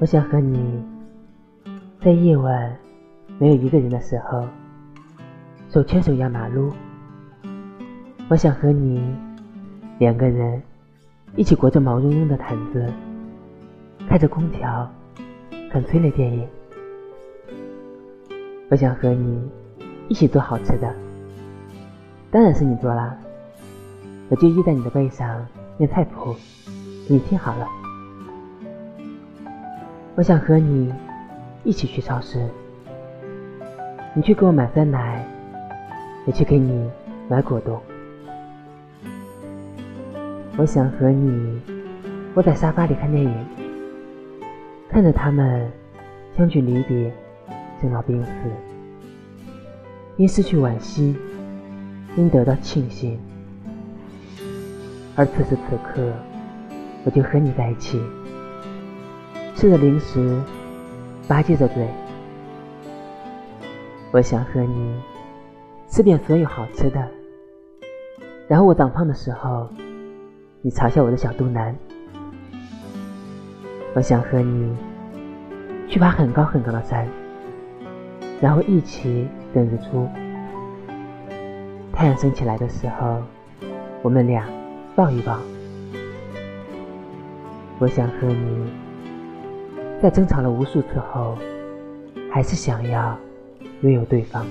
我想和你在夜晚没有一个人的时候，手牵手压马路。我想和你两个人一起裹着毛茸茸的毯子，开着空调看催泪电影。我想和你一起做好吃的，当然是你做啦。我就依在你的背上念菜谱，你听好了。我想和你一起去超市，你去给我买酸奶，我去给你买果冻。我想和你窝在沙发里看电影，看着他们相聚离别，生老病死，因失去惋惜，因得到庆幸。而此时此刻，我就和你在一起，吃着零食，吧唧着嘴。我想和你吃遍所有好吃的，然后我长胖的时候，你嘲笑我的小肚腩。我想和你去爬很高很高的山，然后一起等日出。太阳升起来的时候，我们俩。抱一抱，我想和你在争吵了无数次后，还是想要拥有对方。